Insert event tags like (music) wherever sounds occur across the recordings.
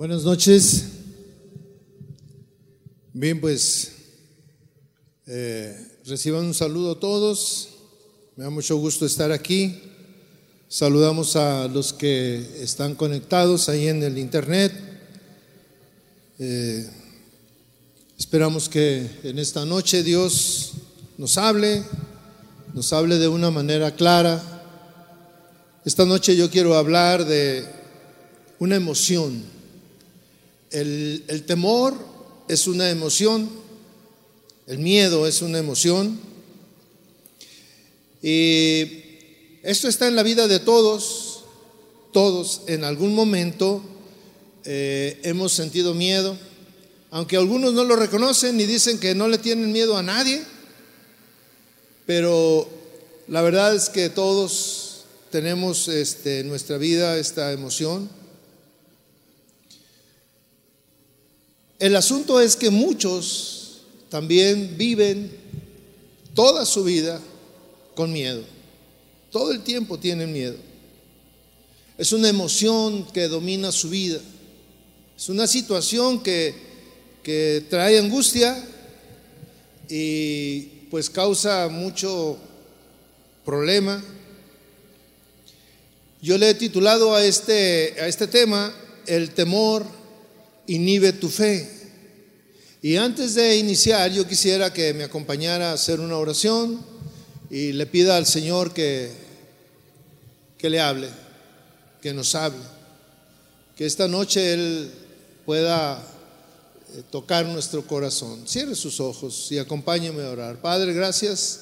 Buenas noches. Bien, pues eh, reciban un saludo a todos. Me da mucho gusto estar aquí. Saludamos a los que están conectados ahí en el internet. Eh, esperamos que en esta noche Dios nos hable, nos hable de una manera clara. Esta noche yo quiero hablar de una emoción. El, temor es una emoción, el miedo es una emoción. Y esto está en la vida de todos, todos en algún momento eh, hemos sentido miedo, aunque algunos no lo reconocen y dicen que no le tienen miedo a nadie, pero la verdad es que todos tenemos este, en nuestra vida esta emoción. El asunto es que muchos también viven toda su vida con miedo. Todo el tiempo tienen miedo. Es una emoción que domina su vida. Es una situación que, que trae angustia y pues causa mucho problema. Yo le he titulado a este, a este tema, El temor inhibe tu fe. Y antes de iniciar, yo quisiera que me acompañara a hacer una oración y le pida al Señor que, que le hable, que nos hable, que esta noche Él pueda eh, tocar nuestro corazón. Cierre sus ojos y acompáñeme a orar. Padre, gracias.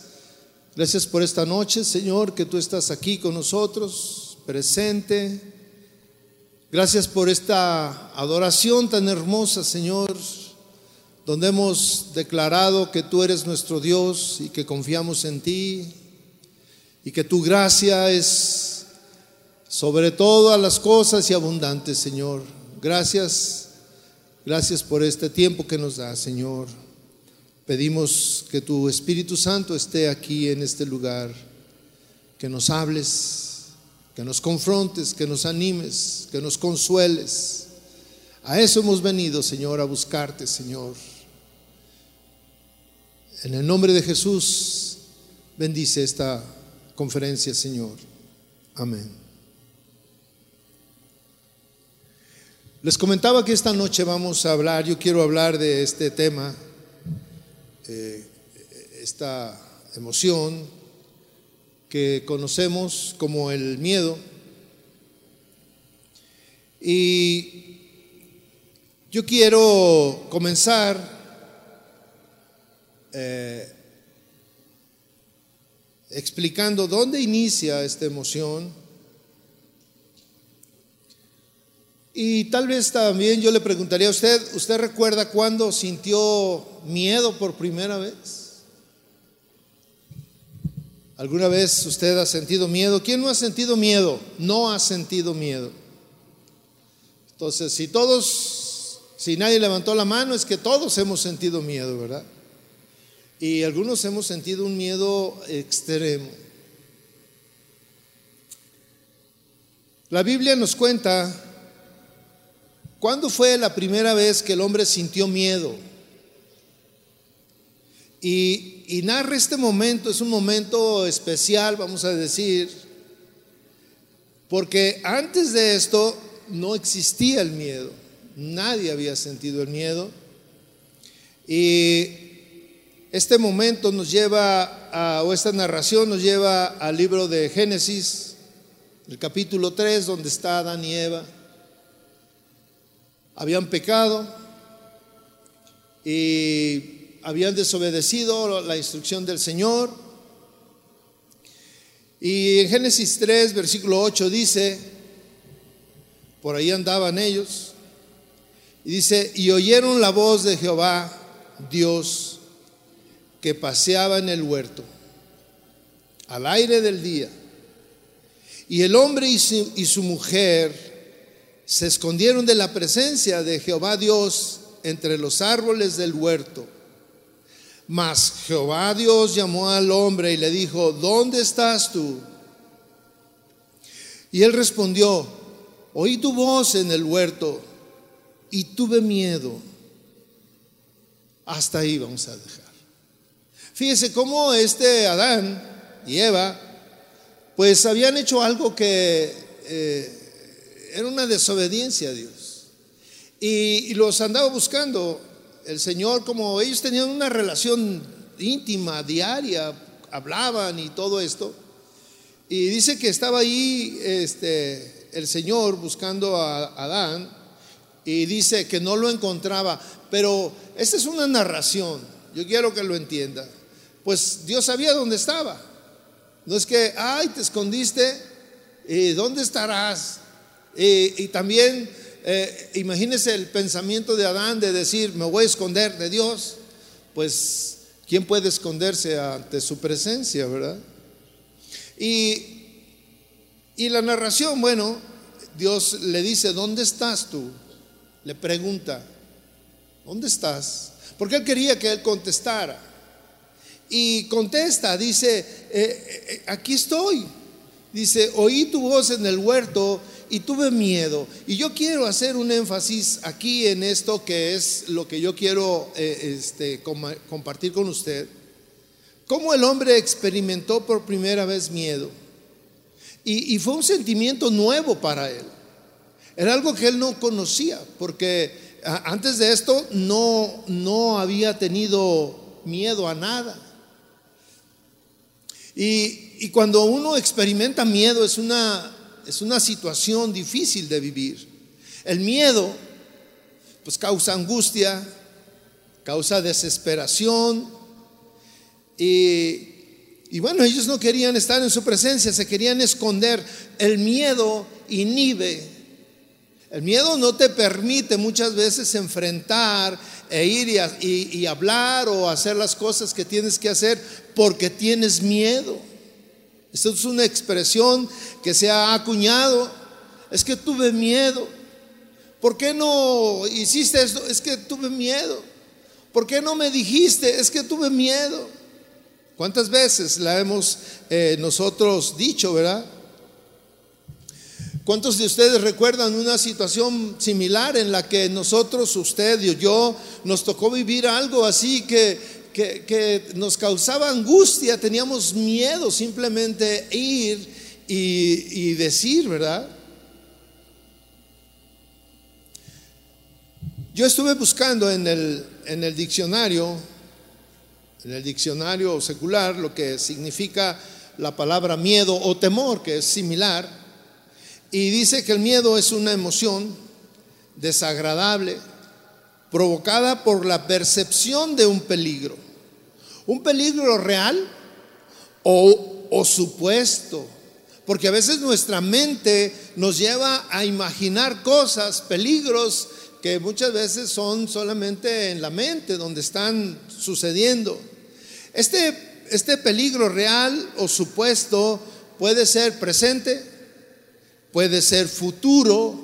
Gracias por esta noche, Señor, que tú estás aquí con nosotros, presente. Gracias por esta adoración tan hermosa, Señor, donde hemos declarado que tú eres nuestro Dios y que confiamos en ti y que tu gracia es sobre todas las cosas y abundante, Señor. Gracias, gracias por este tiempo que nos da, Señor. Pedimos que tu Espíritu Santo esté aquí en este lugar, que nos hables que nos confrontes, que nos animes, que nos consueles. A eso hemos venido, Señor, a buscarte, Señor. En el nombre de Jesús, bendice esta conferencia, Señor. Amén. Les comentaba que esta noche vamos a hablar, yo quiero hablar de este tema, eh, esta emoción, que conocemos como el miedo. Y yo quiero comenzar eh, explicando dónde inicia esta emoción. Y tal vez también yo le preguntaría a usted, ¿usted recuerda cuándo sintió miedo por primera vez? ¿Alguna vez usted ha sentido miedo? ¿Quién no ha sentido miedo? No ha sentido miedo. Entonces, si todos, si nadie levantó la mano, es que todos hemos sentido miedo, ¿verdad? Y algunos hemos sentido un miedo extremo. La Biblia nos cuenta cuándo fue la primera vez que el hombre sintió miedo. Y, narra este momento, es un momento especial, vamos a decir, porque antes de esto no existía el miedo, nadie había sentido el miedo. Y este momento nos lleva, a, o esta narración nos lleva al libro de Génesis, el capítulo 3, donde está Adán y Eva. Habían pecado y habían desobedecido la instrucción del Señor. Y en Génesis 3, versículo 8 dice, por ahí andaban ellos, y dice, y oyeron la voz de Jehová, Dios, que paseaba en el huerto, al aire del día. Y el hombre y su, y su mujer se escondieron de la presencia de Jehová Dios entre los árboles del huerto. Mas Jehová Dios llamó al hombre y le dijo, ¿dónde estás tú? Y él respondió, oí tu voz en el huerto y tuve miedo. Hasta ahí vamos a dejar. Fíjese cómo este Adán y Eva, pues habían hecho algo que eh, era una desobediencia a Dios. Y, y los andaba buscando el Señor, como ellos tenían una relación íntima, diaria, hablaban y todo esto. Y dice que estaba ahí este, el Señor buscando a Adán y dice que no lo encontraba. Pero esta es una narración, yo quiero que lo entienda. Pues Dios sabía dónde estaba. No es que, ay, te escondiste, ¿y dónde estarás? Y, y también eh, imagínese el pensamiento de Adán de decir, me voy a esconder de Dios. Pues, ¿quién puede esconderse ante su presencia, verdad? Y, y la narración, bueno, Dios le dice, ¿dónde estás tú? Le pregunta, ¿dónde estás? Porque él quería que él contestara. Y contesta, dice, eh, eh, aquí estoy. Dice, oí tu voz en el huerto y tuve miedo. Y yo quiero hacer un énfasis aquí en esto que es lo que yo quiero eh, este, compartir con usted. Cómo el hombre experimentó por primera vez miedo. Y, fue un sentimiento nuevo para él. Era algo que él no conocía, porque antes de esto no, no había tenido miedo a nada. Y cuando uno experimenta miedo es una es una situación difícil de vivir. El miedo, pues causa angustia, causa desesperación. Y, y bueno, ellos no querían estar en su presencia, se querían esconder. El miedo inhibe. El miedo no te permite muchas veces enfrentar e ir y, y, hablar o hacer las cosas que tienes que hacer porque tienes miedo. Esto es una expresión que se ha acuñado. Es que tuve miedo. ¿Por qué no hiciste esto? Es que tuve miedo. ¿Por qué no me dijiste? Es que tuve miedo. ¿Cuántas veces la hemos eh, nosotros dicho, verdad? ¿Cuántos de ustedes recuerdan una situación similar en la que nosotros, usted y yo, nos tocó vivir algo así que que, nos causaba angustia, teníamos miedo simplemente ir y, decir, ¿verdad? Yo estuve buscando en el, en el diccionario, en el diccionario secular, lo que significa la palabra miedo o temor, que es similar, y dice que el miedo es una emoción desagradable provocada por la percepción de un peligro un peligro real o, supuesto. Porque a veces nuestra mente nos lleva a imaginar cosas, peligros que muchas veces son solamente en la mente donde están sucediendo. Este, este peligro real o supuesto puede ser presente, puede ser futuro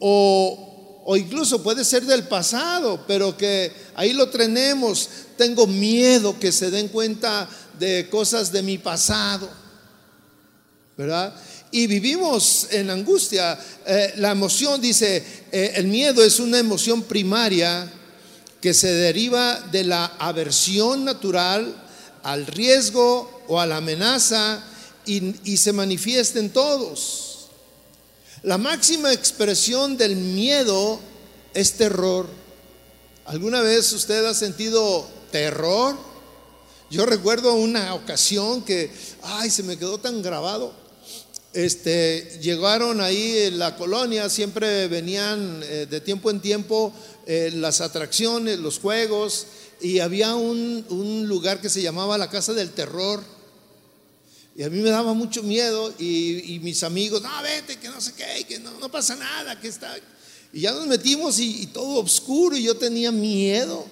o o incluso puede ser del pasado, pero que ahí lo tenemos. Tengo miedo que se den cuenta de cosas de mi pasado, ¿verdad? Y vivimos en angustia. Eh, la emoción, dice, eh, el miedo es una emoción primaria que se deriva de la aversión natural al riesgo o a la amenaza y, y se manifiesta en todos. La máxima expresión del miedo es terror. ¿Alguna vez usted ha sentido terror? Yo recuerdo una ocasión que, ay, se me quedó tan grabado. Este, llegaron ahí en la colonia, siempre venían eh, de tiempo en tiempo eh, las atracciones, los juegos, y había un, un lugar que se llamaba la Casa del Terror y a mí me daba mucho miedo y, mis amigos, no, vete, que no sé qué, que no, no pasa nada, que está... Y ya nos metimos y, todo oscuro y yo tenía miedo.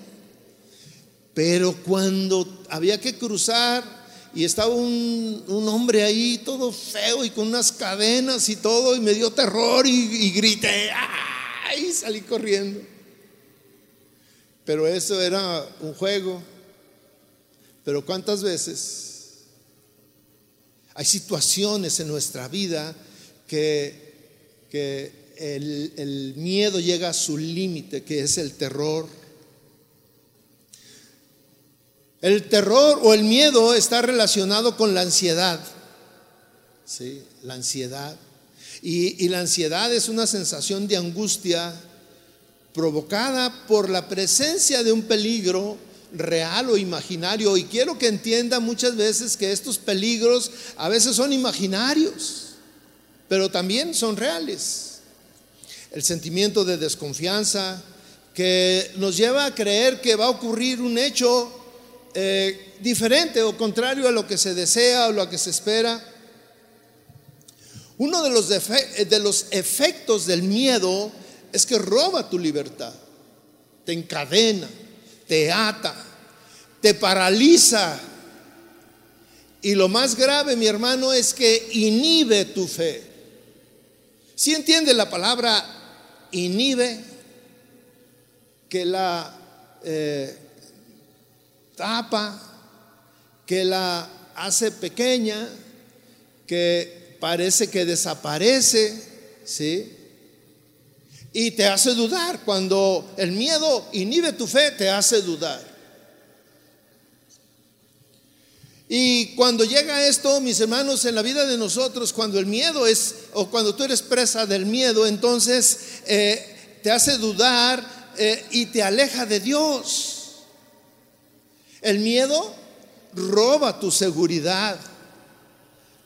Pero cuando había que cruzar y estaba un, hombre ahí todo feo y con unas cadenas y todo y me dio terror y, y grité, ¡ay! salí corriendo. Pero eso era un juego. Pero ¿cuántas veces hay situaciones en nuestra vida que, el, el miedo llega a su límite, que es el terror. El terror o el miedo está relacionado con la ansiedad. ¿sí? La ansiedad. Y, la ansiedad es una sensación de angustia provocada por la presencia de un peligro real o imaginario. Y quiero que entienda muchas veces que estos peligros a veces son imaginarios, pero también son reales. El sentimiento de desconfianza que nos lleva a creer que va a ocurrir un hecho eh, diferente o contrario a lo que se desea o lo que se espera. Uno de los, de los efectos del miedo es que roba tu libertad, te encadena, te ata, te paraliza. Y lo más grave, mi hermano, es que inhibe tu fe. Si entiende la palabra inhibe, que la eh, tapa, que la hace pequeña, que parece que desaparece, ¿sí? Y te hace dudar. Cuando el miedo inhibe tu fe, te hace dudar. Y cuando llega esto, mis hermanos, en la vida de nosotros, cuando el miedo es, o cuando tú eres presa del miedo, entonces eh, te hace dudar eh, y te aleja de Dios. El miedo roba tu seguridad,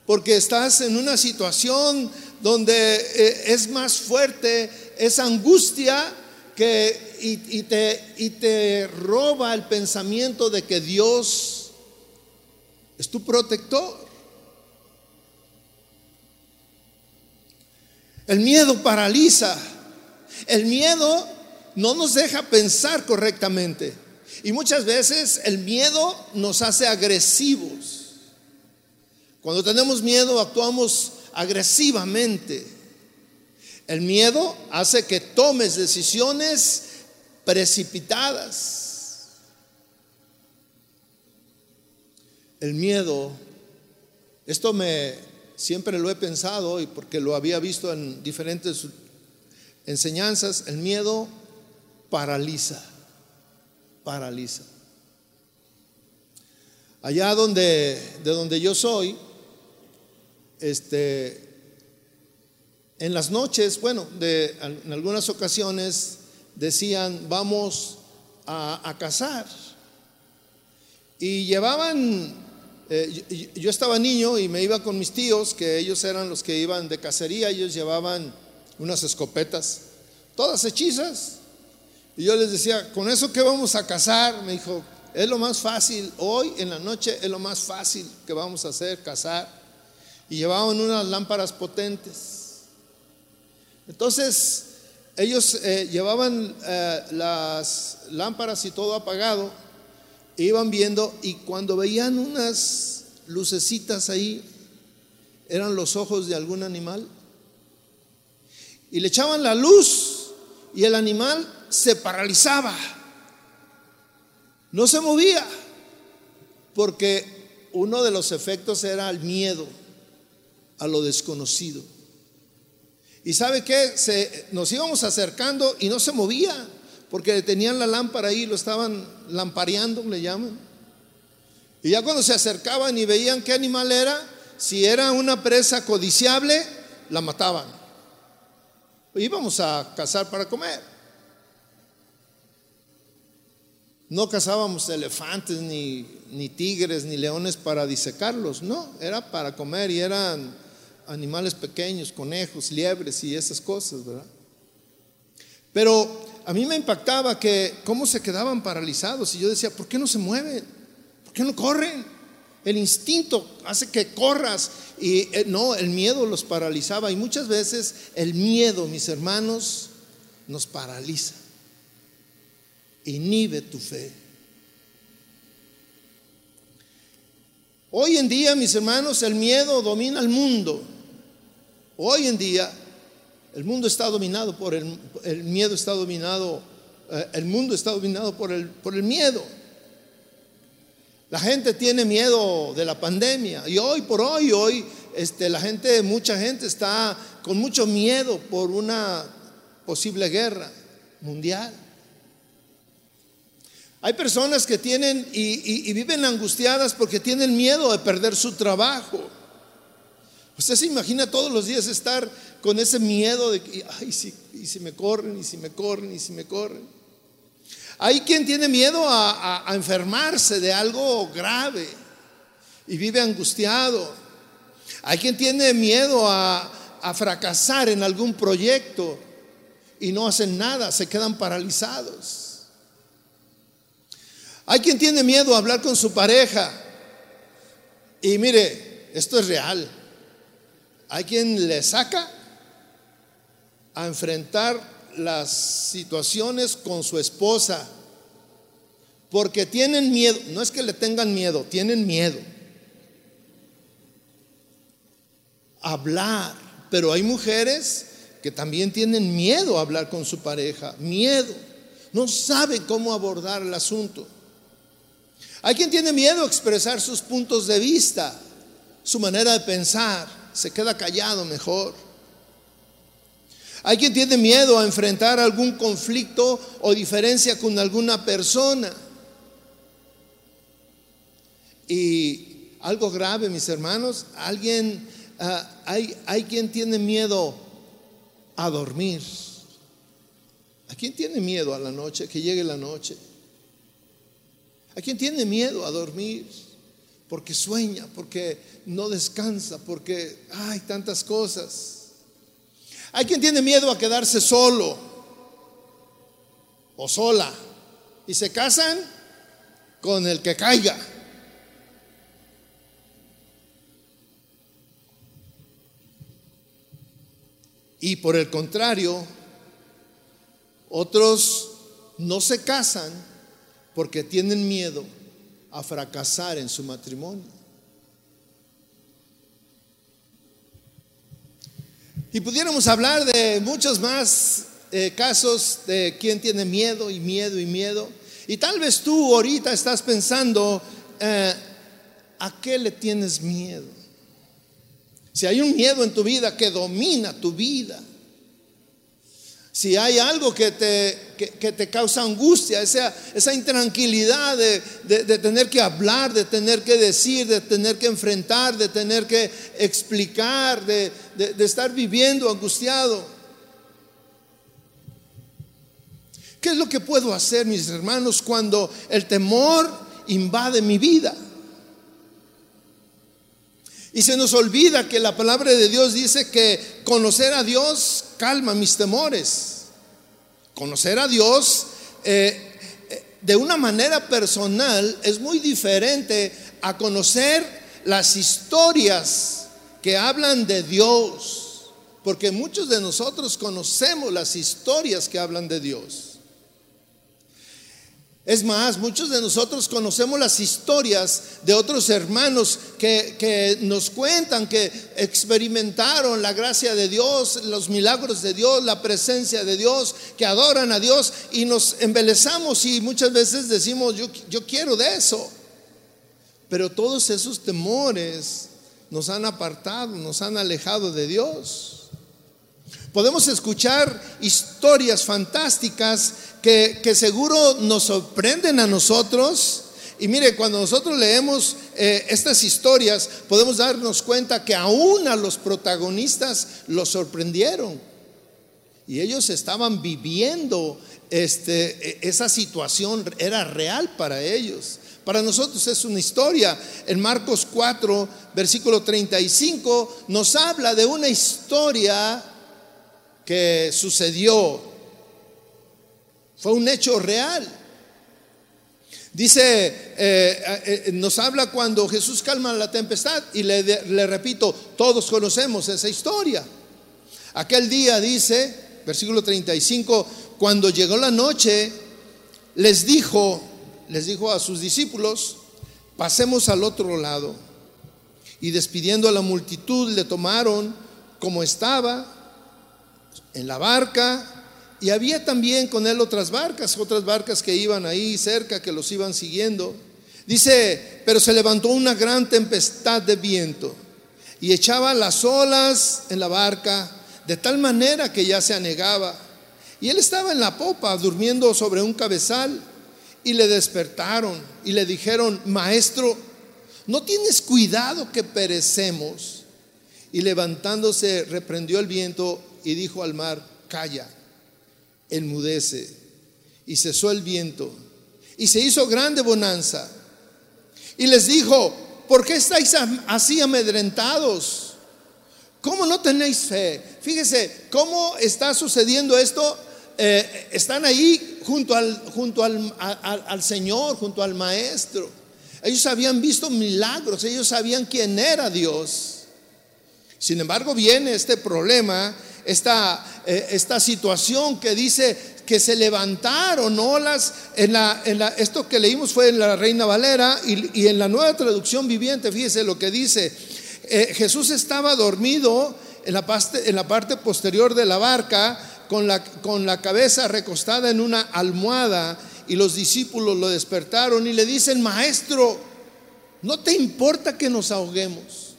porque estás en una situación donde eh, es más fuerte esa angustia que, y, te, y te roba el pensamiento de que Dios es tu protector. El miedo paraliza. El miedo no nos deja pensar correctamente. Y muchas veces el miedo nos hace agresivos. Cuando tenemos miedo actuamos agresivamente. El miedo hace que tomes decisiones precipitadas. El miedo, esto me siempre lo he pensado y porque lo había visto en diferentes enseñanzas, el miedo paraliza paraliza. Allá donde, de donde yo soy, este, en las noches, bueno, de, en algunas ocasiones decían, vamos a, a cazar. Y llevaban, eh, yo, estaba niño y me iba con mis tíos, que ellos eran los que iban de cacería, ellos llevaban unas escopetas, todas hechizas, y yo les decía, ¿con eso qué vamos a cazar? Me dijo, es lo más fácil, hoy en la noche es lo más fácil que vamos a hacer, cazar. Y llevaban unas lámparas potentes. Entonces, ellos eh, llevaban eh, las lámparas y todo apagado, iban viendo y cuando veían unas lucecitas ahí, eran los ojos de algún animal, y le echaban la luz y el animal se paralizaba, no se movía, porque uno de los efectos era el miedo a lo desconocido. Y sabe que se, nos íbamos acercando y no se movía, porque tenían la lámpara ahí, lo estaban lampareando, le llaman. Y ya cuando se acercaban y veían qué animal era, si era una presa codiciable, la mataban. Íbamos a cazar para comer. No cazábamos elefantes, ni, ni, tigres, ni leones para disecarlos, no, era para comer y eran animales pequeños, conejos, liebres y esas cosas, ¿verdad? Pero a mí me impactaba que cómo se quedaban paralizados y yo decía, ¿por qué no se mueven? ¿Por qué no corren? El instinto hace que corras y eh, no, el miedo los paralizaba y muchas veces el miedo, mis hermanos, nos paraliza inhibe tu fe. Hoy en día, mis hermanos, el miedo domina el mundo. Hoy en día, el mundo está dominado por el, miedo, está dominado, eh, el mundo está dominado por el, por el miedo. La gente tiene miedo de la pandemia y hoy por hoy, hoy, este, la gente, mucha gente está con mucho miedo por una posible guerra mundial. Hay personas que tienen y, viven angustiadas porque tienen miedo de perder su trabajo. Usted se imagina todos los días estar con ese miedo de que, ay, si, y si me corren, y si me corren, y si me corren. Hay quien tiene miedo a, enfermarse de algo grave y vive angustiado. Hay quien tiene miedo a, a fracasar en algún proyecto y no hacen nada, se quedan paralizados. Hay quien tiene miedo a hablar con su pareja. Y mire, esto es real. Hay quien le saca a enfrentar las situaciones con su esposa. Porque tienen miedo. No es que le tengan miedo, tienen miedo. Hablar. Pero hay mujeres que también tienen miedo a hablar con su pareja. Miedo. No saben cómo abordar el asunto. Hay quien tiene miedo a expresar sus puntos de vista, su manera de pensar, se queda callado mejor. Hay quien tiene miedo a enfrentar algún conflicto o diferencia con alguna persona. Y algo grave, mis hermanos, alguien, ah, hay, hay quien tiene miedo a dormir. ¿A quién tiene miedo a la noche, que llegue la noche? Hay quien tiene miedo a dormir porque sueña, porque no descansa, porque hay tantas cosas. Hay quien tiene miedo a quedarse solo o sola y se casan con el que caiga. Y por el contrario, otros no se casan porque tienen miedo a fracasar en su matrimonio. Y pudiéramos hablar de muchos más eh, casos de quien tiene miedo y miedo y miedo. Y tal vez tú ahorita estás pensando, eh, ¿a qué le tienes miedo? Si hay un miedo en tu vida que domina tu vida, si hay algo que te, te causa angustia, esa, esa intranquilidad de, tener que hablar, de tener que decir, de tener que enfrentar, de tener que explicar, de, de estar viviendo angustiado. ¿Qué es lo que puedo hacer, mis hermanos, cuando el temor invade mi vida? Y se nos olvida que la palabra de Dios dice que conocer a Dios calma mis temores. Conocer a Dios eh, eh, de una manera personal es muy diferente a conocer las historias que hablan de Dios. Porque muchos de nosotros conocemos las historias que hablan de Dios. Es más, muchos de nosotros conocemos las historias de otros hermanos que, nos cuentan que experimentaron la gracia de Dios, los milagros de Dios, la presencia de Dios, que adoran a Dios y nos embelezamos y muchas veces decimos, yo, yo quiero de eso. Pero todos esos temores nos han apartado, nos han alejado de Dios. Podemos escuchar historias fantásticas que, seguro nos sorprenden a nosotros. Y mire, cuando nosotros leemos eh, estas historias, podemos darnos cuenta que aún a los protagonistas los sorprendieron. Y ellos estaban viviendo este, e, esa situación, era real para ellos. Para nosotros es una historia. En Marcos 4, versículo 35, nos habla de una historia que sucedió fue un hecho real. Dice, eh, eh, eh, nos habla cuando Jesús calma la tempestad y le, le repito, todos conocemos esa historia. Aquel día dice, versículo 35, cuando llegó la noche, les dijo, les dijo a sus discípulos, pasemos al otro lado. Y despidiendo a la multitud, le tomaron como estaba en la barca y había también con él otras barcas, otras barcas que iban ahí cerca, que los iban siguiendo. Dice, pero se levantó una gran tempestad de viento y echaba las olas en la barca de tal manera que ya se anegaba. Y él estaba en la popa, durmiendo sobre un cabezal, y le despertaron y le dijeron, maestro, ¿no tienes cuidado que perecemos? Y levantándose, reprendió el viento y dijo al mar, calla, enmudece. Y cesó el viento. Y se hizo grande bonanza. Y les dijo, ¿por qué estáis así amedrentados? ¿Cómo no tenéis fe? Fíjese, ¿cómo está sucediendo esto? Eh, están ahí junto, al, junto al, al Señor, junto al Maestro. Ellos habían visto milagros, ellos sabían quién era Dios. Sin embargo, viene este problema, esta, eh, esta situación que dice que se levantaron olas. En la, en la, esto que leímos fue en la Reina Valera y, en la nueva traducción viviente, fíjese lo que dice. Eh, Jesús estaba dormido en la, parte, en la parte posterior de la barca con la, con la cabeza recostada en una almohada y los discípulos lo despertaron y le dicen, maestro, ¿no te importa que nos ahoguemos?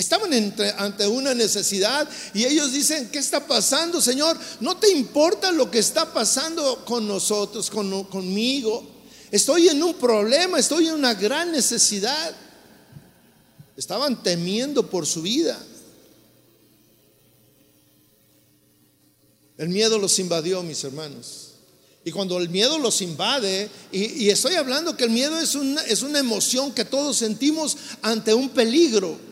Estaban ante una necesidad y ellos dicen, ¿qué está pasando, Señor? ¿No te importa lo que está pasando con nosotros, con, conmigo? Estoy en un problema, estoy en una gran necesidad. Estaban temiendo por su vida. El miedo los invadió, mis hermanos. Y cuando el miedo los invade, y, estoy hablando que el miedo es una, es una emoción que todos sentimos ante un peligro.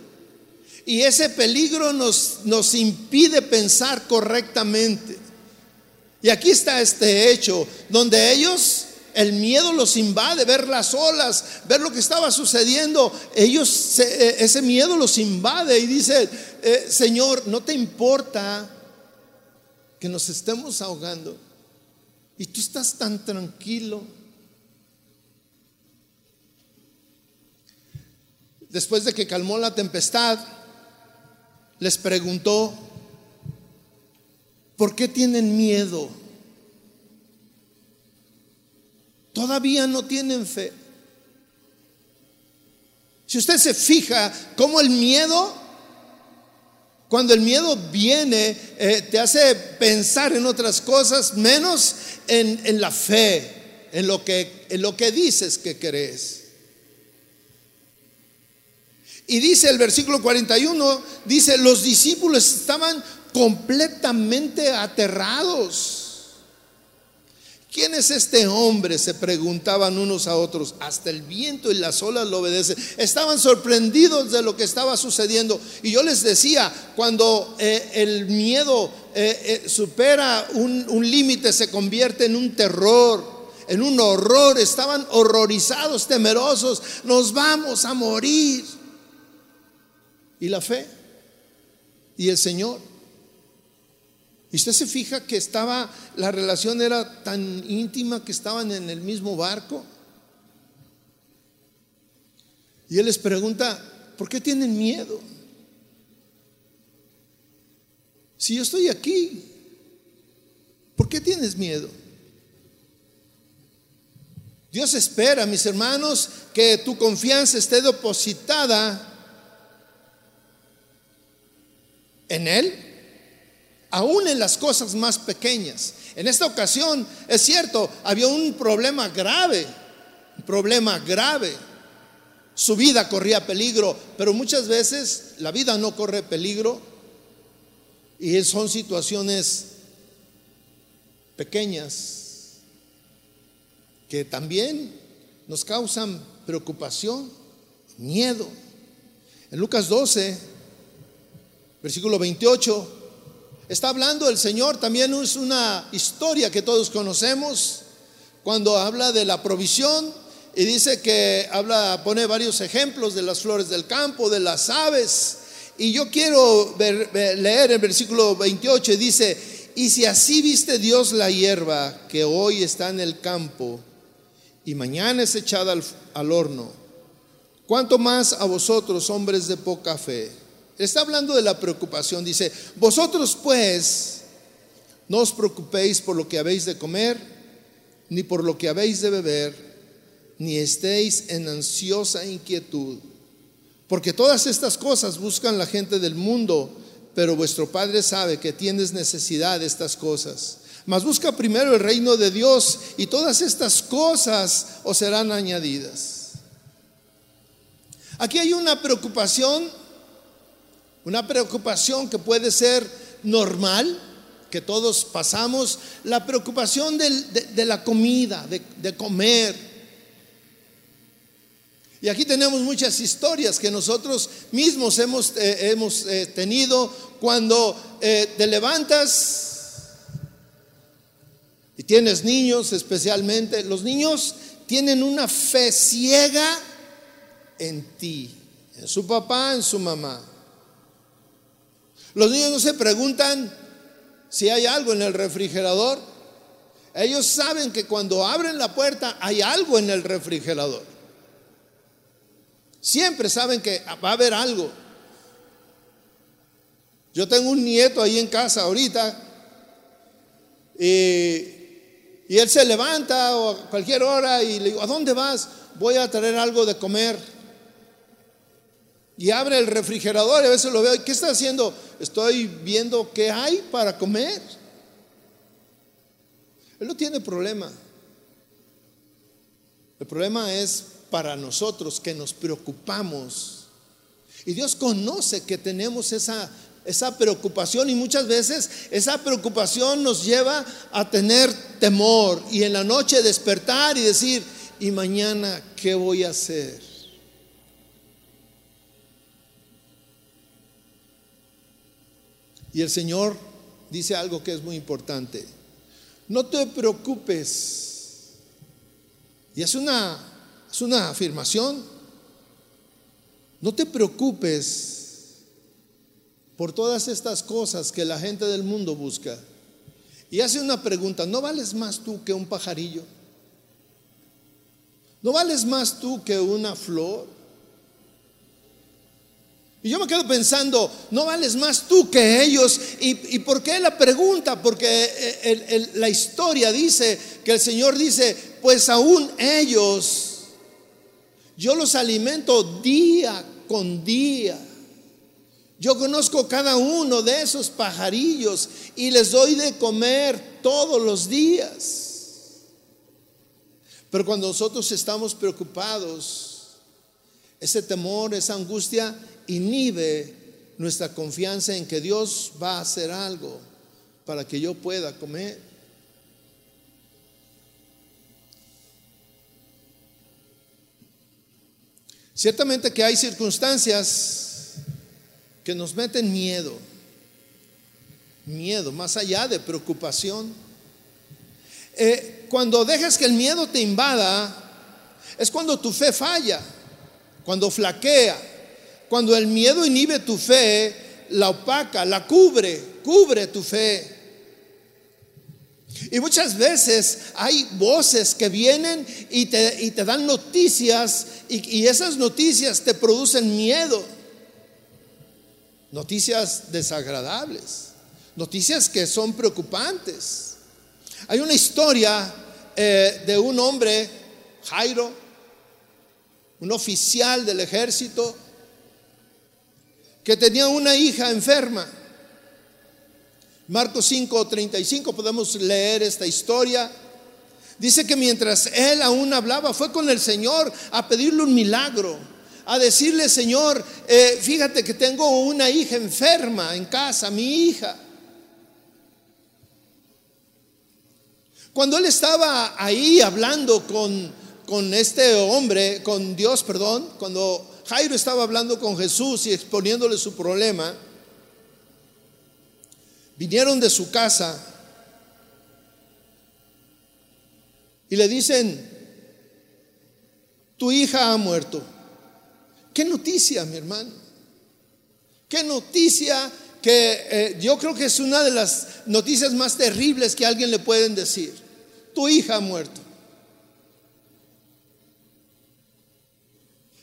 Y ese peligro nos, nos impide pensar correctamente. Y aquí está este hecho, donde ellos, el miedo los invade, ver las olas, ver lo que estaba sucediendo. Ellos, eh, ese miedo los invade y dice, eh, Señor, ¿no te importa que nos estemos ahogando? Y tú estás tan tranquilo. Después de que calmó la tempestad, les preguntó, ¿por qué tienen miedo? Todavía no tienen fe. Si usted se fija cómo el miedo, cuando el miedo viene, eh, te hace pensar en otras cosas, menos en, en la fe, en lo, que, en lo que dices que crees. Y dice el versículo 41, dice, los discípulos estaban completamente aterrados. ¿Quién es este hombre? Se preguntaban unos a otros. Hasta el viento y las olas lo obedecen. Estaban sorprendidos de lo que estaba sucediendo. Y yo les decía, cuando eh, el miedo eh, eh, supera un, un límite, se convierte en un terror, en un horror. Estaban horrorizados, temerosos. Nos vamos a morir y la fe y el Señor. Y usted se fija que estaba, la relación era tan íntima que estaban en el mismo barco. Y él les pregunta, ¿por qué tienen miedo? Si yo estoy aquí, ¿por qué tienes miedo? Dios espera, mis hermanos, que tu confianza esté depositada en Él, aún en las cosas más pequeñas. En esta ocasión, es cierto, había un problema grave, un problema grave. Su vida corría peligro, pero muchas veces la vida no corre peligro y son situaciones pequeñas que también nos causan preocupación, miedo. En Lucas 12, versículo 28, está hablando el Señor, también es una historia que todos conocemos, cuando habla de la provisión y dice que habla, pone varios ejemplos de las flores del campo, de las aves. Y yo quiero leer el versículo 28 y dice, y si así viste Dios la hierba que hoy está en el campo y mañana es echada al, al horno, ¿cuánto más a vosotros, hombres de poca fe? Está hablando de la preocupación. Dice, vosotros pues no os preocupéis por lo que habéis de comer, ni por lo que habéis de beber, ni estéis en ansiosa inquietud, Porque todas estas cosas buscan la gente del mundo, pero vuestro Padre sabe que tienes necesidad de estas cosas. Mas busca primero el reino de Dios y todas estas cosas os serán añadidas. Aquí hay una preocupación, una preocupación que puede ser normal, que todos pasamos, la preocupación de, la comida, de, comer. Y aquí tenemos muchas historias que nosotros mismos hemos, eh, eh, tenido cuando eh, te levantas y tienes niños especialmente. Los niños tienen una fe ciega en ti, en su papá, en su mamá. Los niños no se preguntan si hay algo en el refrigerador. Ellos saben que cuando abren la puerta hay algo en el refrigerador. Siempre saben que va a haber algo. Yo tengo un nieto ahí en casa ahorita y, él se levanta a cualquier hora y le digo, ¿a dónde vas? Voy a traer algo de comer. Y abre el refrigerador y a veces lo veo, ¿qué está haciendo? Estoy viendo qué hay para comer. Él no tiene problema. El problema es para nosotros que nos preocupamos. Y Dios conoce que tenemos esa, esa preocupación y muchas veces esa preocupación nos lleva a tener temor y en la noche despertar y decir, ¿y mañana qué voy a hacer? Y el Señor dice algo que es muy importante. No te preocupes. Y es una, es una afirmación. No te preocupes por todas estas cosas que la gente del mundo busca. Y hace una pregunta, ¿no vales más tú que un pajarillo? ¿No vales más tú que una flor? Y yo me quedo pensando, ¿no vales más tú que ellos? ¿Y, por qué la pregunta? Porque eh, la historia dice que el Señor dice, pues aún ellos, yo los alimento día con día. Yo conozco cada uno de esos pajarillos y les doy de comer todos los días. Pero cuando nosotros estamos preocupados, ese temor, esa angustia inhibe nuestra confianza en que Dios va a hacer algo para que yo pueda comer. Ciertamente que hay circunstancias que nos meten miedo, miedo, más allá de preocupación. Eh, cuando dejas que el miedo te invada, es cuando tu fe falla, cuando flaquea, cuando el miedo inhibe tu fe, la opaca, la cubre, cubre tu fe. Y muchas veces hay voces que vienen y te, te dan noticias y, y esas noticias te producen miedo. Noticias desagradables, noticias que son preocupantes. Hay una historia eh, de un hombre, Jairo, un oficial del ejército, que tenía una hija enferma. Marcos 5:35 podemos leer esta historia. Dice que mientras él aún hablaba, fue con el Señor a pedirle un milagro, a decirle, Señor, eh, fíjate que tengo una hija enferma en casa, mi hija. Cuando él estaba ahí hablando con, con este hombre, con Dios, perdón, cuando Jairo estaba hablando con Jesús y exponiéndole su problema. Vinieron de su casa y le dicen, tu hija ha muerto. ¿Qué noticia, mi hermano? ¿Qué noticia que eh, yo creo que es una de las noticias más terribles que alguien le pueden decir? Tu hija ha muerto.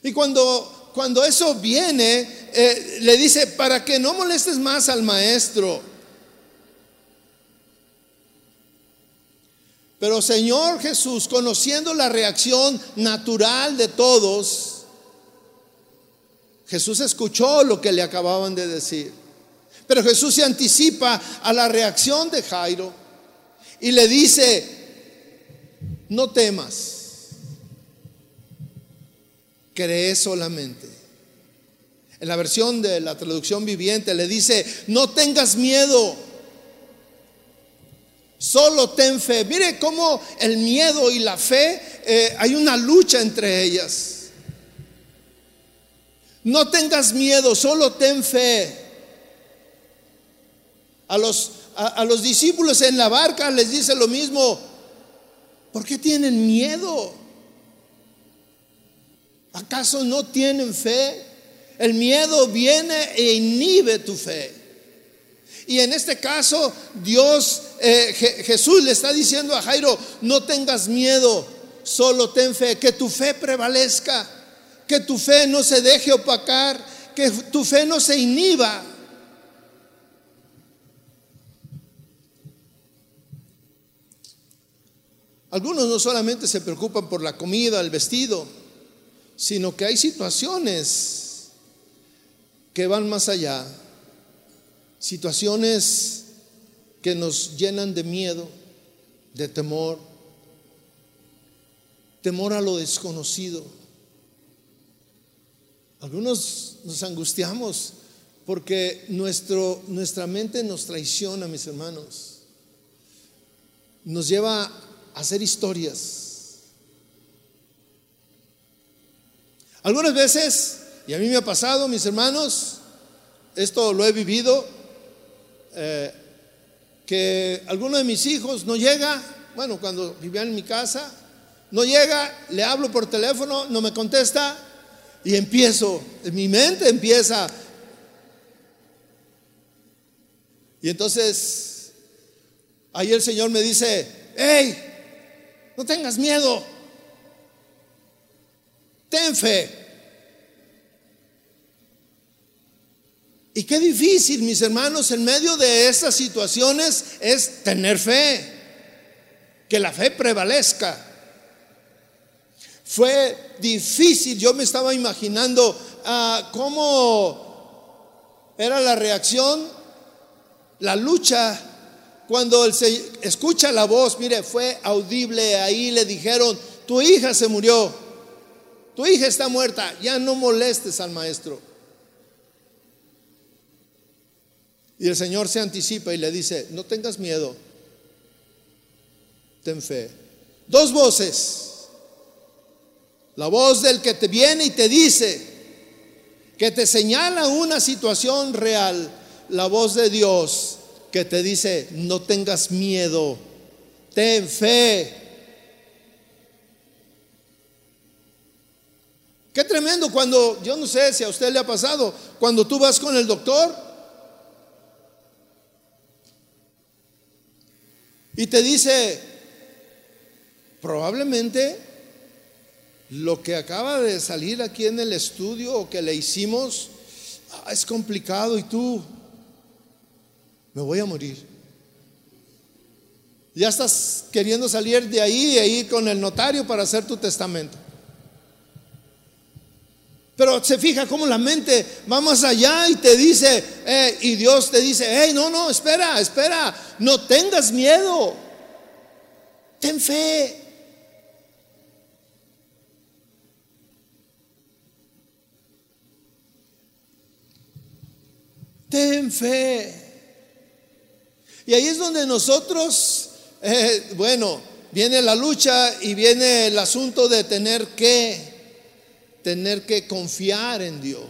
Y cuando, cuando eso viene, eh, le dice, para que no molestes más al maestro. Pero Señor Jesús, conociendo la reacción natural de todos, Jesús escuchó lo que le acababan de decir. Pero Jesús se anticipa a la reacción de Jairo y le dice, no temas, cree solamente. En la versión de la traducción viviente le dice, no tengas miedo, solo ten fe. Mire cómo el miedo y la fe, eh, hay una lucha entre ellas. No tengas miedo, solo ten fe. A los, a, los discípulos en la barca les dice lo mismo. ¿Por qué tienen miedo? ¿Acaso no tienen fe? El miedo viene e inhibe tu fe. Y en este caso, Dios, eh, Jesús le está diciendo a Jairo, no tengas miedo, solo ten fe, que tu fe prevalezca que tu fe no se deje opacar, que tu fe no se inhiba. Algunos no solamente se preocupan por la comida, el vestido, sino que hay situaciones que van más allá, situaciones que nos llenan de miedo, de temor, temor a lo desconocido. Algunos nos angustiamos porque nuestro, nuestra mente nos traiciona, mis hermanos. Nos lleva a hacer historias. Algunas veces, y a mí me ha pasado, mis hermanos, esto lo he vivido, eh, que alguno de mis hijos no llega, bueno, cuando vivía en mi casa, no llega, le hablo por teléfono, no me contesta, y empiezo, en mi mente empieza. Y entonces, ahí el Señor me dice, hey, no tengas miedo, ten fe. Y qué difícil, mis hermanos, en medio de estas situaciones es tener fe, que la fe prevalezca. Fue difícil, yo me estaba imaginando ah, cómo era la reacción, la lucha, cuando él escucha la voz, mire, fue audible, ahí le dijeron, tu hija se murió, tu hija está muerta, ya no molestes al maestro. Y el Señor se anticipa y le dice, no tengas miedo, ten fe. Dos voces la voz del que te viene y te dice, que te señala una situación real. La voz de Dios que te dice, no tengas miedo, ten fe. Qué tremendo cuando, yo no sé si a usted le ha pasado, cuando tú vas con el doctor y te dice, probablemente lo que acaba de salir aquí en el estudio o que le hicimos ah, es complicado y tú, me voy a morir. Ya estás queriendo salir de ahí e ir con el notario para hacer tu testamento. Pero se fija cómo la mente va más allá y te dice, eh, y Dios te dice, hey, no, no, espera, espera, no tengas miedo, ten fe. Ten fe. Y ahí es donde nosotros, eh, bueno, viene la lucha y viene el asunto de tener que, tener que confiar en Dios.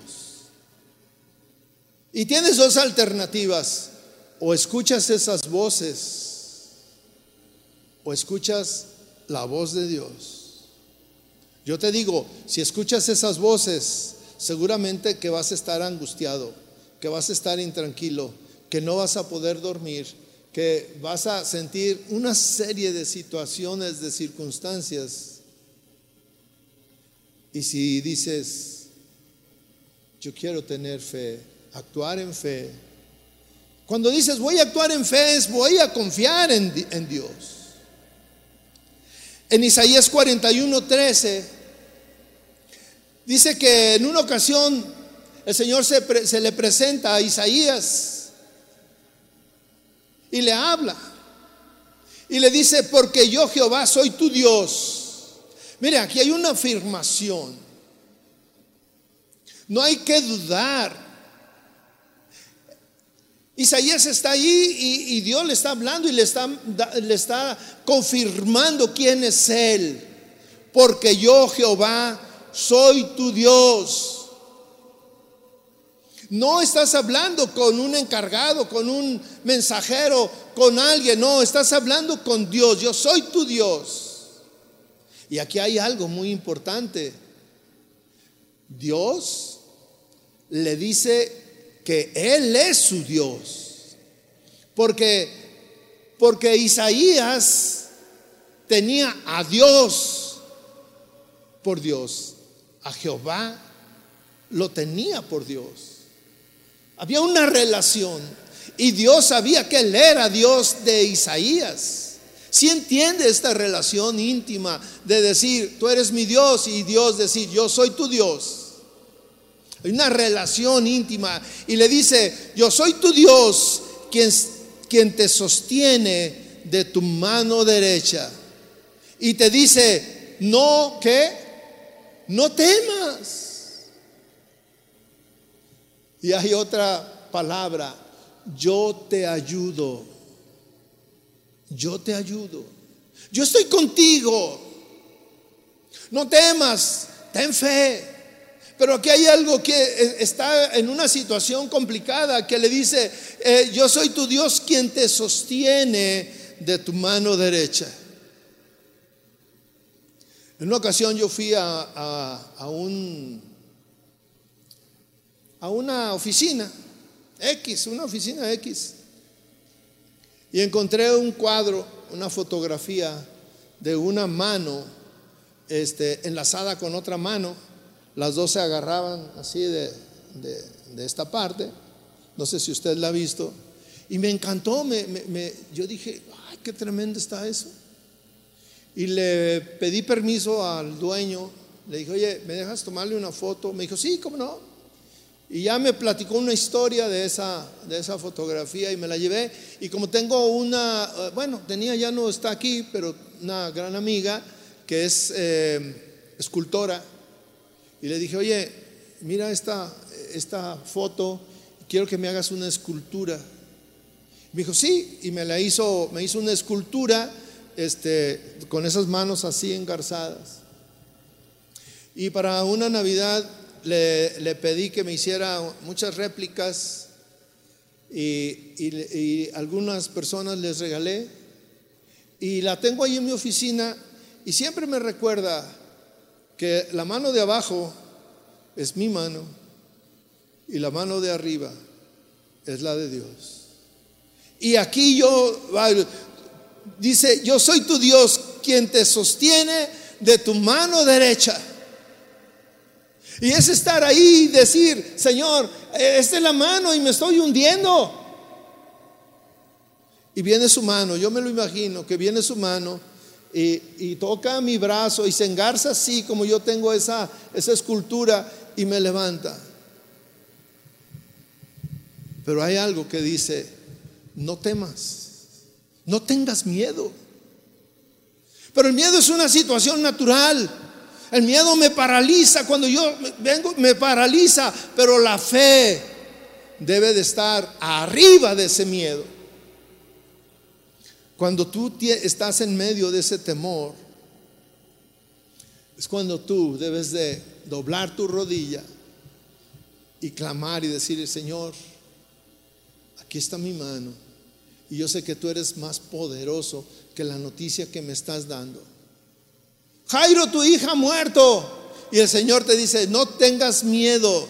Y tienes dos alternativas. O escuchas esas voces, o escuchas la voz de Dios. Yo te digo, si escuchas esas voces, seguramente que vas a estar angustiado que vas a estar intranquilo, que no vas a poder dormir, que vas a sentir una serie de situaciones, de circunstancias. Y si dices, yo quiero tener fe, actuar en fe, cuando dices voy a actuar en fe es voy a confiar en, Dios. En Isaías 41, 13 dice que en una ocasión el Señor se, se le presenta a Isaías y le habla. Y le dice, porque yo Jehová soy tu Dios. Mire, aquí hay una afirmación. No hay que dudar. Isaías está ahí y, Dios le está hablando y le está, le está confirmando quién es Él. Porque yo Jehová soy tu Dios. No estás hablando con un encargado, con un mensajero, con alguien. No, estás hablando con Dios. Yo soy tu Dios. Y aquí hay algo muy importante. Dios le dice que Él es su Dios. Porque, porque Isaías tenía a Dios por Dios. A Jehová lo tenía por Dios. Había una relación y Dios sabía que Él era Dios de Isaías. Si entiende esta relación íntima de decir, tú eres mi Dios y Dios decir, yo soy tu Dios. Hay una relación íntima y le dice, yo soy tu Dios quien, quien te sostiene de tu mano derecha. Y te dice, no, ¿qué? No temas. Y hay otra palabra, yo te ayudo. Yo te ayudo. Yo estoy contigo. No temas, ten fe. Pero aquí hay algo que está en una situación complicada que le dice, eh, yo soy tu Dios quien te sostiene de tu mano derecha. En una ocasión yo fui a un a una oficina X, una oficina X, y encontré un cuadro, una fotografía de una mano este, enlazada con otra mano. Las dos se agarraban así de, esta parte. No sé si usted la ha visto. Y me encantó. Me, yo dije, ay, qué tremendo está eso. Y le pedí permiso al dueño. Le dije, oye, ¿me dejas tomarle una foto? Me dijo, sí, ¿cómo no? Y ya me platicó una historia de esa, de esa fotografía y me la llevé. Y como tengo una, eh, bueno, tenía, ya no está aquí, pero una gran amiga que es eh, escultora. Y le dije, oye, mira esta, esta foto, quiero que me hagas una escultura. Me dijo, sí, y me la hizo, me hizo una escultura este, con esas manos así engarzadas. Y para una Navidad le, pedí que me hiciera muchas réplicas y, algunas personas les regalé. Y la tengo ahí en mi oficina y siempre me recuerda que la mano de abajo es mi mano y la mano de arriba es la de Dios. Y aquí yo, dice, yo soy tu Dios quien te sostiene de tu mano derecha. Y es estar ahí y decir, Señor, esta es la mano y me estoy hundiendo. Y viene su mano, yo me lo imagino, que viene su mano y, toca mi brazo y se engarza así como yo tengo esa, esa escultura y me levanta. Pero hay algo que dice, no temas, no tengas miedo. Pero el miedo es una situación natural. El miedo me paraliza cuando yo vengo, me paraliza, pero la fe debe de estar arriba de ese miedo. Cuando tú estás en medio de ese temor, es cuando tú debes de doblar tu rodilla y clamar y decir, Señor, aquí está mi mano. Y yo sé que tú eres más poderoso que la noticia que me estás dando. Jairo, tu hija ha muerto. Y el Señor te dice, no tengas miedo,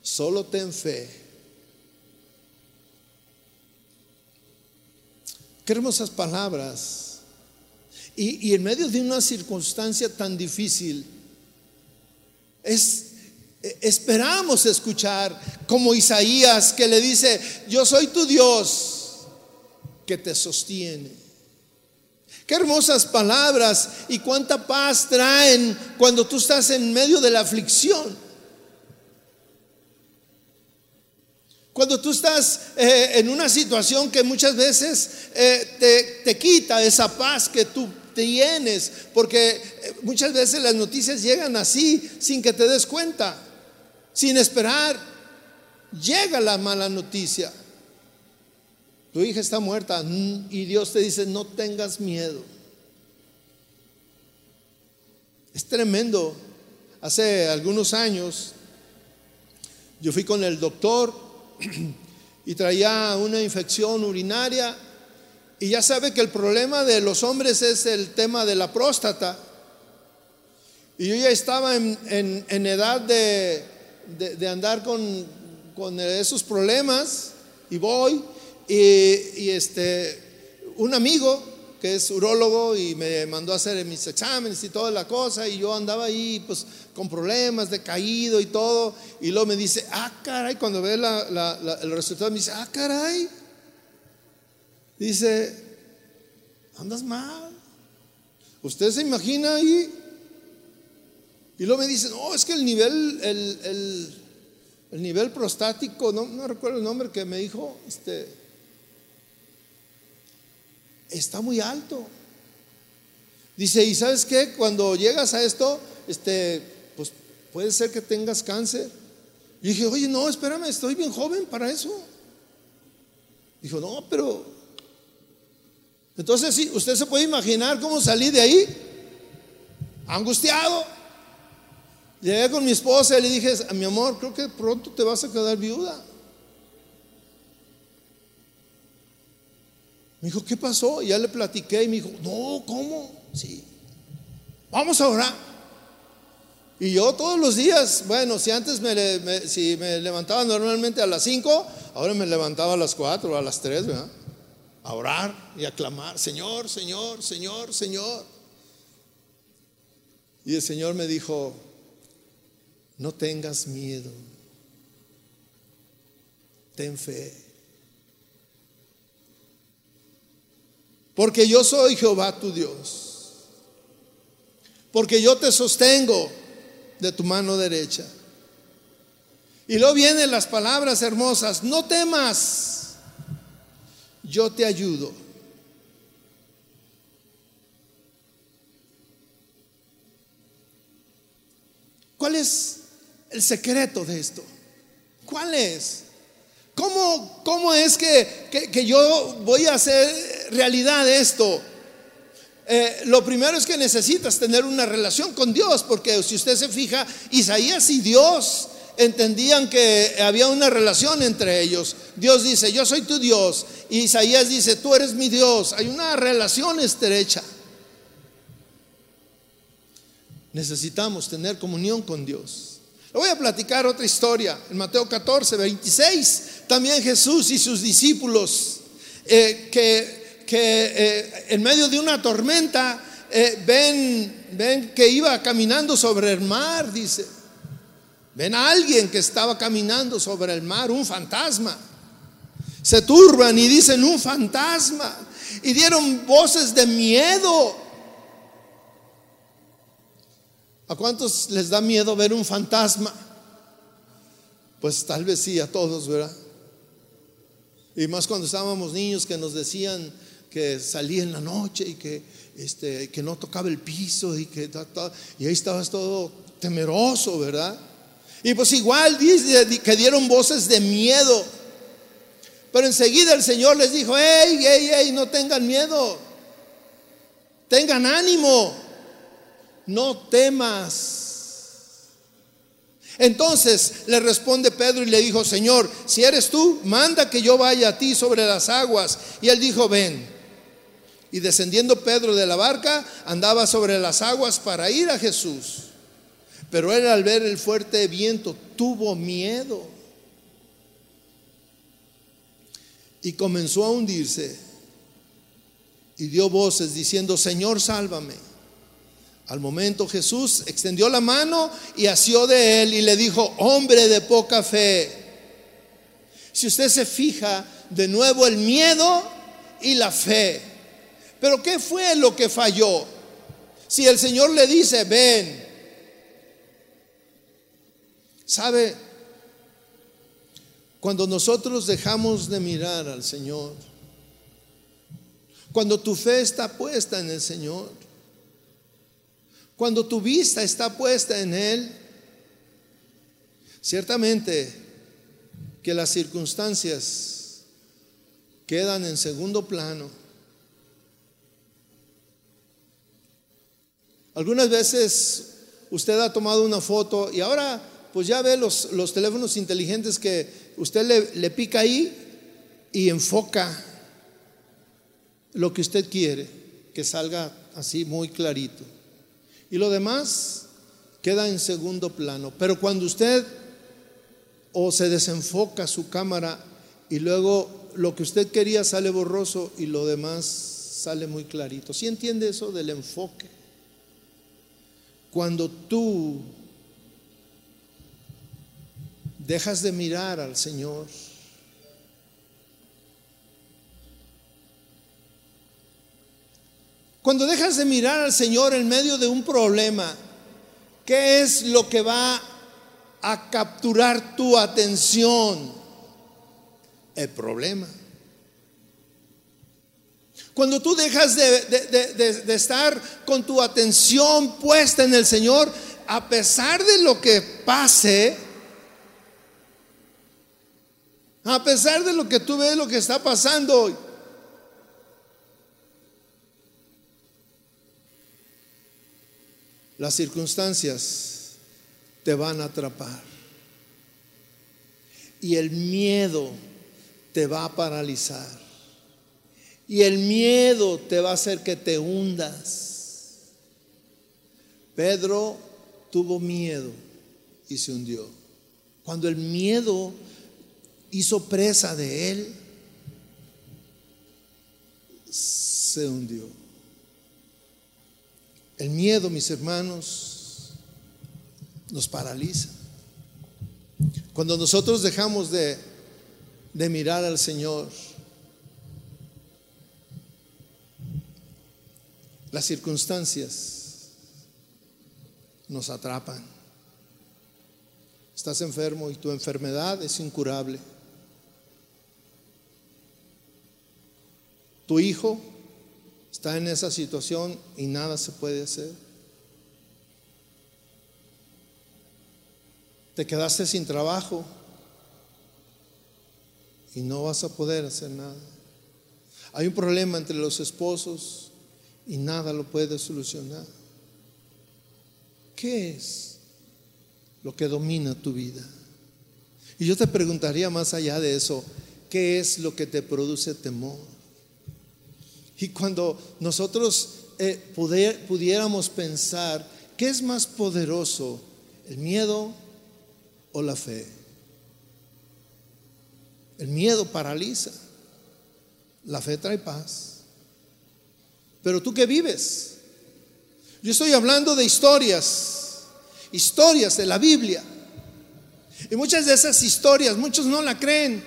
solo ten fe. Qué hermosas palabras. Y, y en medio de una circunstancia tan difícil, es, esperamos escuchar como Isaías que le dice, yo soy tu Dios que te sostiene. Qué hermosas palabras y cuánta paz traen cuando tú estás en medio de la aflicción. Cuando tú estás eh, en una situación que muchas veces eh, te, te, quita esa paz que tú tienes, porque eh, muchas veces las noticias llegan así, sin que te des cuenta, sin esperar, llega la mala noticia. Tu hija está muerta mm, y Dios te dice, no tengas miedo. Es tremendo. Hace algunos años yo fui con el doctor (clears throat) y traía una infección urinaria y ya sabe que el problema de los hombres es el tema de la próstata. Y yo ya estaba en, edad de, andar con, con, esos problemas y voy y, este, un amigo que es urólogo y me mandó a hacer mis exámenes y toda la cosa y yo andaba ahí pues con problemas de caído y todo y luego me dice, ah caray, cuando ve el resultado me dice, ah caray, dice, andas mal, usted se imagina ahí y luego me dice, no, es que el nivel, el, el, nivel prostático, no, no recuerdo el nombre que me dijo, este está muy alto. Dice, ¿y sabes qué? Cuando llegas a esto, este, pues puede ser que tengas cáncer. Y dije, oye, no, espérame, estoy bien joven para eso. Dijo, no, pero... Entonces, sí, usted se puede imaginar cómo salí de ahí, angustiado. Llegué con mi esposa y le dije, mi amor, creo que pronto te vas a quedar viuda. Me dijo, ¿qué pasó? Y ya le platiqué y me dijo, no, ¿cómo? Sí, vamos a orar. Y yo todos los días, bueno, si antes me, si me levantaba normalmente a las 5, ahora me levantaba a las 4 o a las 3, ¿verdad? A orar y a clamar, Señor, Señor, Señor, Señor. Y el Señor me dijo, no tengas miedo, ten fe. Porque yo soy Jehová tu Dios. Porque yo te sostengo de tu mano derecha. Y luego vienen las palabras hermosas, no temas, yo te ayudo. ¿Cuál es el secreto de esto? ¿Cuál es? ¿Cómo, cómo es que, que yo voy a hacer realidad esto. Eh, lo primero es que necesitas tener una relación con Dios, porque si usted se fija, Isaías y Dios entendían que había una relación entre ellos. Dios dice, yo soy tu Dios. Y Isaías dice, tú eres mi Dios. Hay una relación estrecha. Necesitamos tener comunión con Dios. Le voy a platicar otra historia. En Mateo 14, 26, también Jesús y sus discípulos eh, que eh, en medio de una tormenta eh, ven, ven que iba caminando sobre el mar, dice. Ven a alguien que estaba caminando sobre el mar, un fantasma. Se turban y dicen un fantasma. Y dieron voces de miedo. ¿A cuántos les da miedo ver un fantasma? Pues tal vez sí, a todos, ¿verdad? Y más cuando estábamos niños que nos decían, que salía en la noche y que, este, que no tocaba el piso y que y ahí estabas todo temeroso, ¿verdad? Y pues igual que dieron voces de miedo. Pero enseguida el Señor les dijo, hey, hey, hey, no tengan miedo. Tengan ánimo. No temas. Entonces le responde Pedro y le dijo, Señor, si eres tú, manda que yo vaya a ti sobre las aguas. Y él dijo, ven. Y descendiendo Pedro de la barca, andaba sobre las aguas para ir a Jesús. Pero él al ver el fuerte viento tuvo miedo y comenzó a hundirse y dio voces diciendo, Señor, sálvame. Al momento Jesús extendió la mano y asió de él y le dijo, hombre de poca fe. Si usted se fija de nuevo el miedo y la fe. Pero ¿qué fue lo que falló? Si el Señor le dice, ven, ¿sabe? Cuando nosotros dejamos de mirar al Señor, cuando tu fe está puesta en el Señor, cuando tu vista está puesta en Él, ciertamente que las circunstancias quedan en segundo plano. Algunas veces usted ha tomado una foto y ahora pues ya ve los, teléfonos inteligentes que usted le, le pica ahí y enfoca lo que usted quiere, que salga así muy clarito. Y lo demás queda en segundo plano. Pero cuando usted o se desenfoca su cámara y luego lo que usted quería sale borroso y lo demás sale muy clarito. ¿Sí entiende eso del enfoque? Cuando tú dejas de mirar al Señor, cuando dejas de mirar al Señor en medio de un problema, ¿qué es lo que va a capturar tu atención? El problema. Cuando tú dejas de, estar con tu atención puesta en el Señor, a pesar de lo que pase, a pesar de lo que tú ves, lo que está pasando Las circunstancias te van a atrapar. Y el miedo te va a paralizar. Y el miedo te va a hacer que te hundas. Pedro tuvo miedo y se hundió. Cuando el miedo hizo presa de él, se hundió. El miedo, mis hermanos, nos paraliza. Cuando nosotros dejamos de, de mirar al Señor, las circunstancias nos atrapan. Estás enfermo y tu enfermedad es incurable. Tu hijo está en esa situación y nada se puede hacer. Te quedaste sin trabajo y no vas a poder hacer nada. Hay un problema entre los esposos y nada lo puede solucionar. ¿Qué es lo que domina tu vida? Y yo te preguntaría más allá de eso, ¿qué es lo que te produce temor? Y cuando nosotros eh, pudiéramos pensar, ¿qué es más poderoso, el miedo o la fe? El miedo paraliza, la fe trae paz. Pero tú qué vives? Yo estoy hablando de historias, historias de la Biblia. Y muchas de esas historias, muchos no la creen.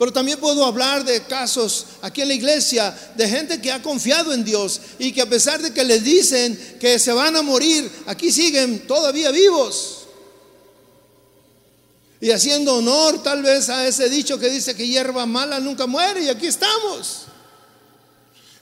Pero también puedo hablar de casos aquí en la iglesia de gente que ha confiado en Dios y que a pesar de que le dicen que se van a morir, aquí siguen todavía vivos. Y haciendo honor tal vez a ese dicho que dice que hierba mala nunca muere y aquí estamos.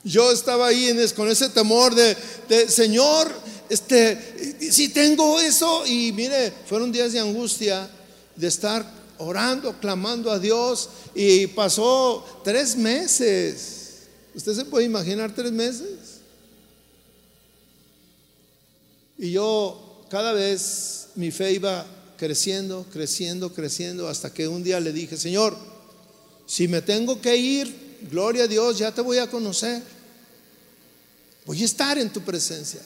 Yo estaba ahí con ese temor de, de, Señor, este, si tengo eso y mire, fueron días de angustia de estar orando, clamando a Dios y pasó tres meses. ¿Usted se puede imaginar tres meses? Y yo cada vez mi fe iba creciendo, creciendo, creciendo, hasta que un día le dije, Señor, si me tengo que ir, gloria a Dios, ya te voy a conocer. Voy a estar en tu presencia.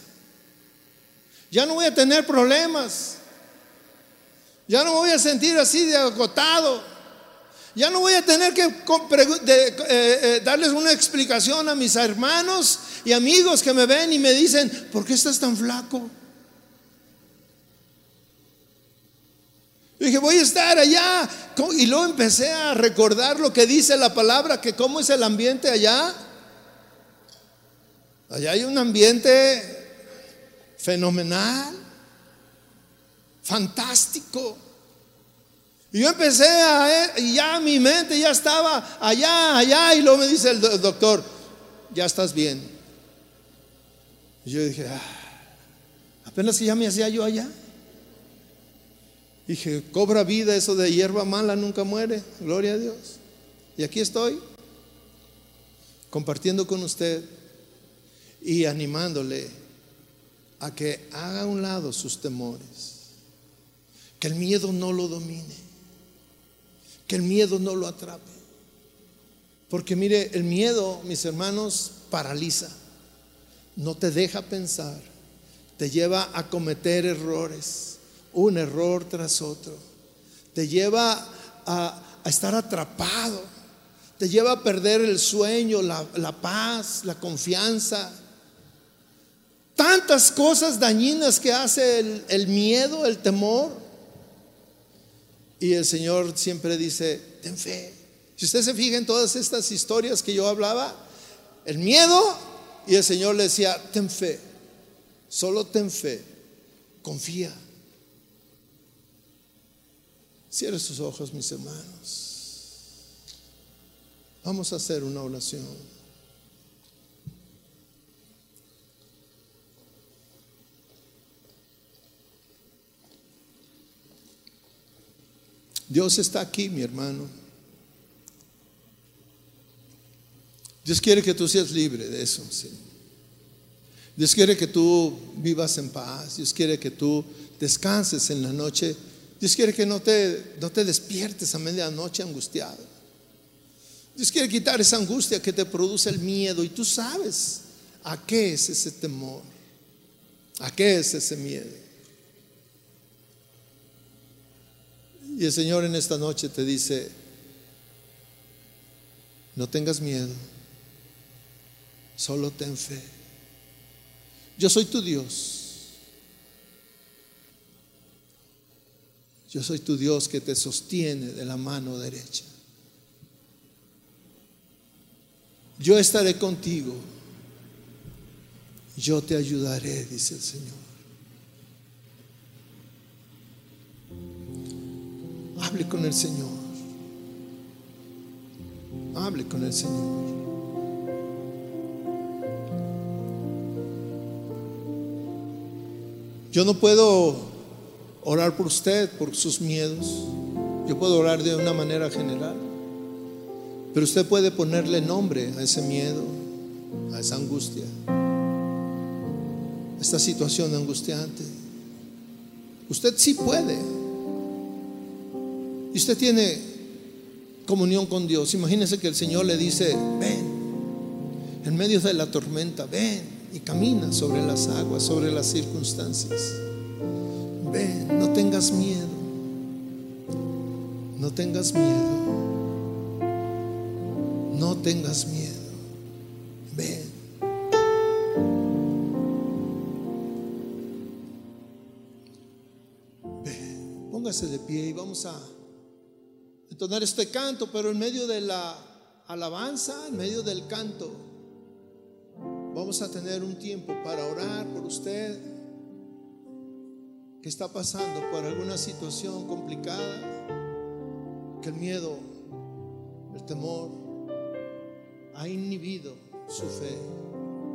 Ya no voy a tener problemas. Ya no me voy a sentir así de agotado. Ya no voy a tener que eh, eh, darles una explicación a mis hermanos y amigos que me ven y me dicen, ¿por qué estás tan flaco? dije, voy a estar allá. Y luego empecé a recordar lo que dice la palabra, que cómo es el ambiente allá. Allá hay un ambiente fenomenal fantástico. Y yo empecé a, y ya mi mente ya estaba allá, allá, y luego me dice el doctor, ya estás bien. Y yo dije, ah, apenas que ya me hacía yo allá. Dije, cobra vida eso de hierba mala, nunca muere, gloria a Dios. Y aquí estoy, compartiendo con usted y animándole a que haga a un lado sus temores, que el miedo no lo domine, que el miedo no lo atrape. Porque mire, el miedo, mis hermanos, paraliza, no te deja pensar, te lleva a cometer errores, un error tras otro, te lleva a, estar atrapado, te lleva a perder el sueño, la, la paz, la confianza, tantas cosas dañinas que hace el, el, miedo, el temor. Y el Señor siempre dice, ten fe. Si usted se fija en todas estas historias que yo hablaba, el miedo y el Señor le decía, ten fe, solo ten fe, confía. Cierre sus ojos, mis hermanos. Vamos a hacer una oración. Dios está aquí, mi hermano. Dios quiere que tú seas libre de eso. Dios quiere que tú vivas en paz. Dios quiere que tú descanses en la noche. Dios quiere que no te, no te despiertes a medianoche angustiado. Dios quiere quitar esa angustia que te produce el miedo y tú sabes a qué es ese temor, a qué es ese miedo. Y el Señor en esta noche te dice, no tengas miedo, solo ten fe. Yo soy tu Dios. Yo soy tu Dios que te sostiene de la mano derecha. Yo estaré contigo. Yo te ayudaré, dice el Señor. Hable con el Señor. Hable con el Señor. Yo no puedo orar por usted, por sus miedos. Yo puedo orar de una manera general. Pero usted puede ponerle nombre a ese miedo, a esa angustia, a esta situación angustiante. Usted sí puede. Y usted tiene comunión con Dios. Imagínese que el Señor le dice, ven, en medio de la tormenta, ven y camina sobre las aguas, sobre las circunstancias. Ven, no tengas miedo. No tengas miedo. No tengas miedo. Ven. Ven. Póngase de pie y vamos a entonar este canto, pero en medio de la alabanza, en medio del canto, vamos a tener un tiempo para orar por usted. Que está pasando por alguna situación complicada, que el miedo, el temor ha inhibido su fe,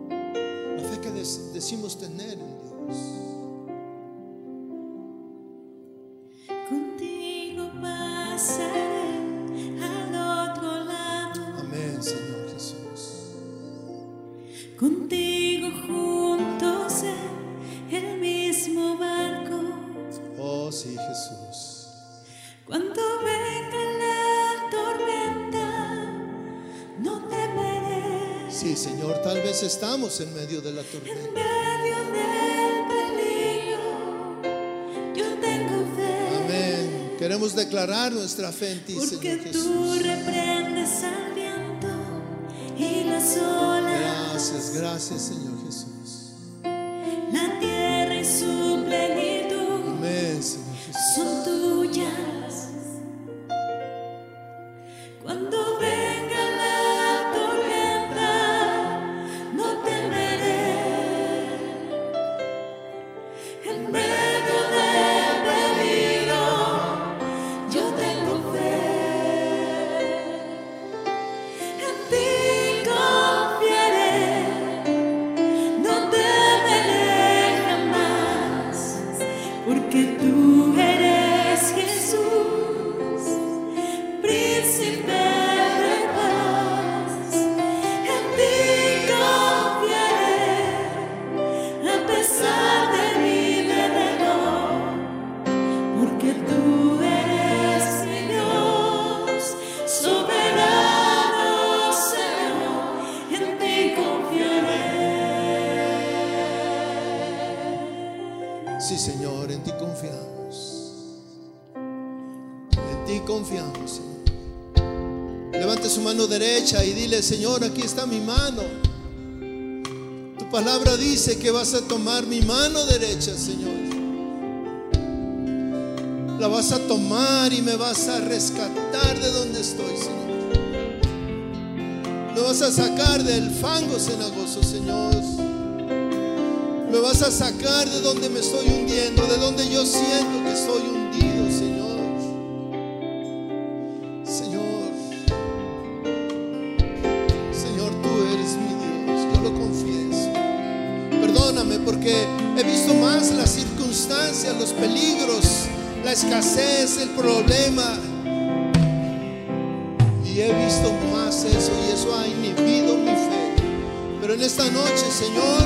la fe que decimos tener en Dios. Declarar nuestra fe en ti, Porque Señor tú reprendes al viento y las olas. Gracias, gracias, Señor Jesús. Señor, aquí está mi mano. Tu palabra dice que vas a tomar mi mano derecha, Señor. La vas a tomar y me vas a rescatar de donde estoy, Señor. Me vas a sacar del fango cenagoso, Señor. Me vas a sacar de donde me estoy hundiendo, de donde yo siento que estoy hundiendo escasez, el problema. Y he visto más eso y eso ha inhibido mi fe. Pero en esta noche, Señor,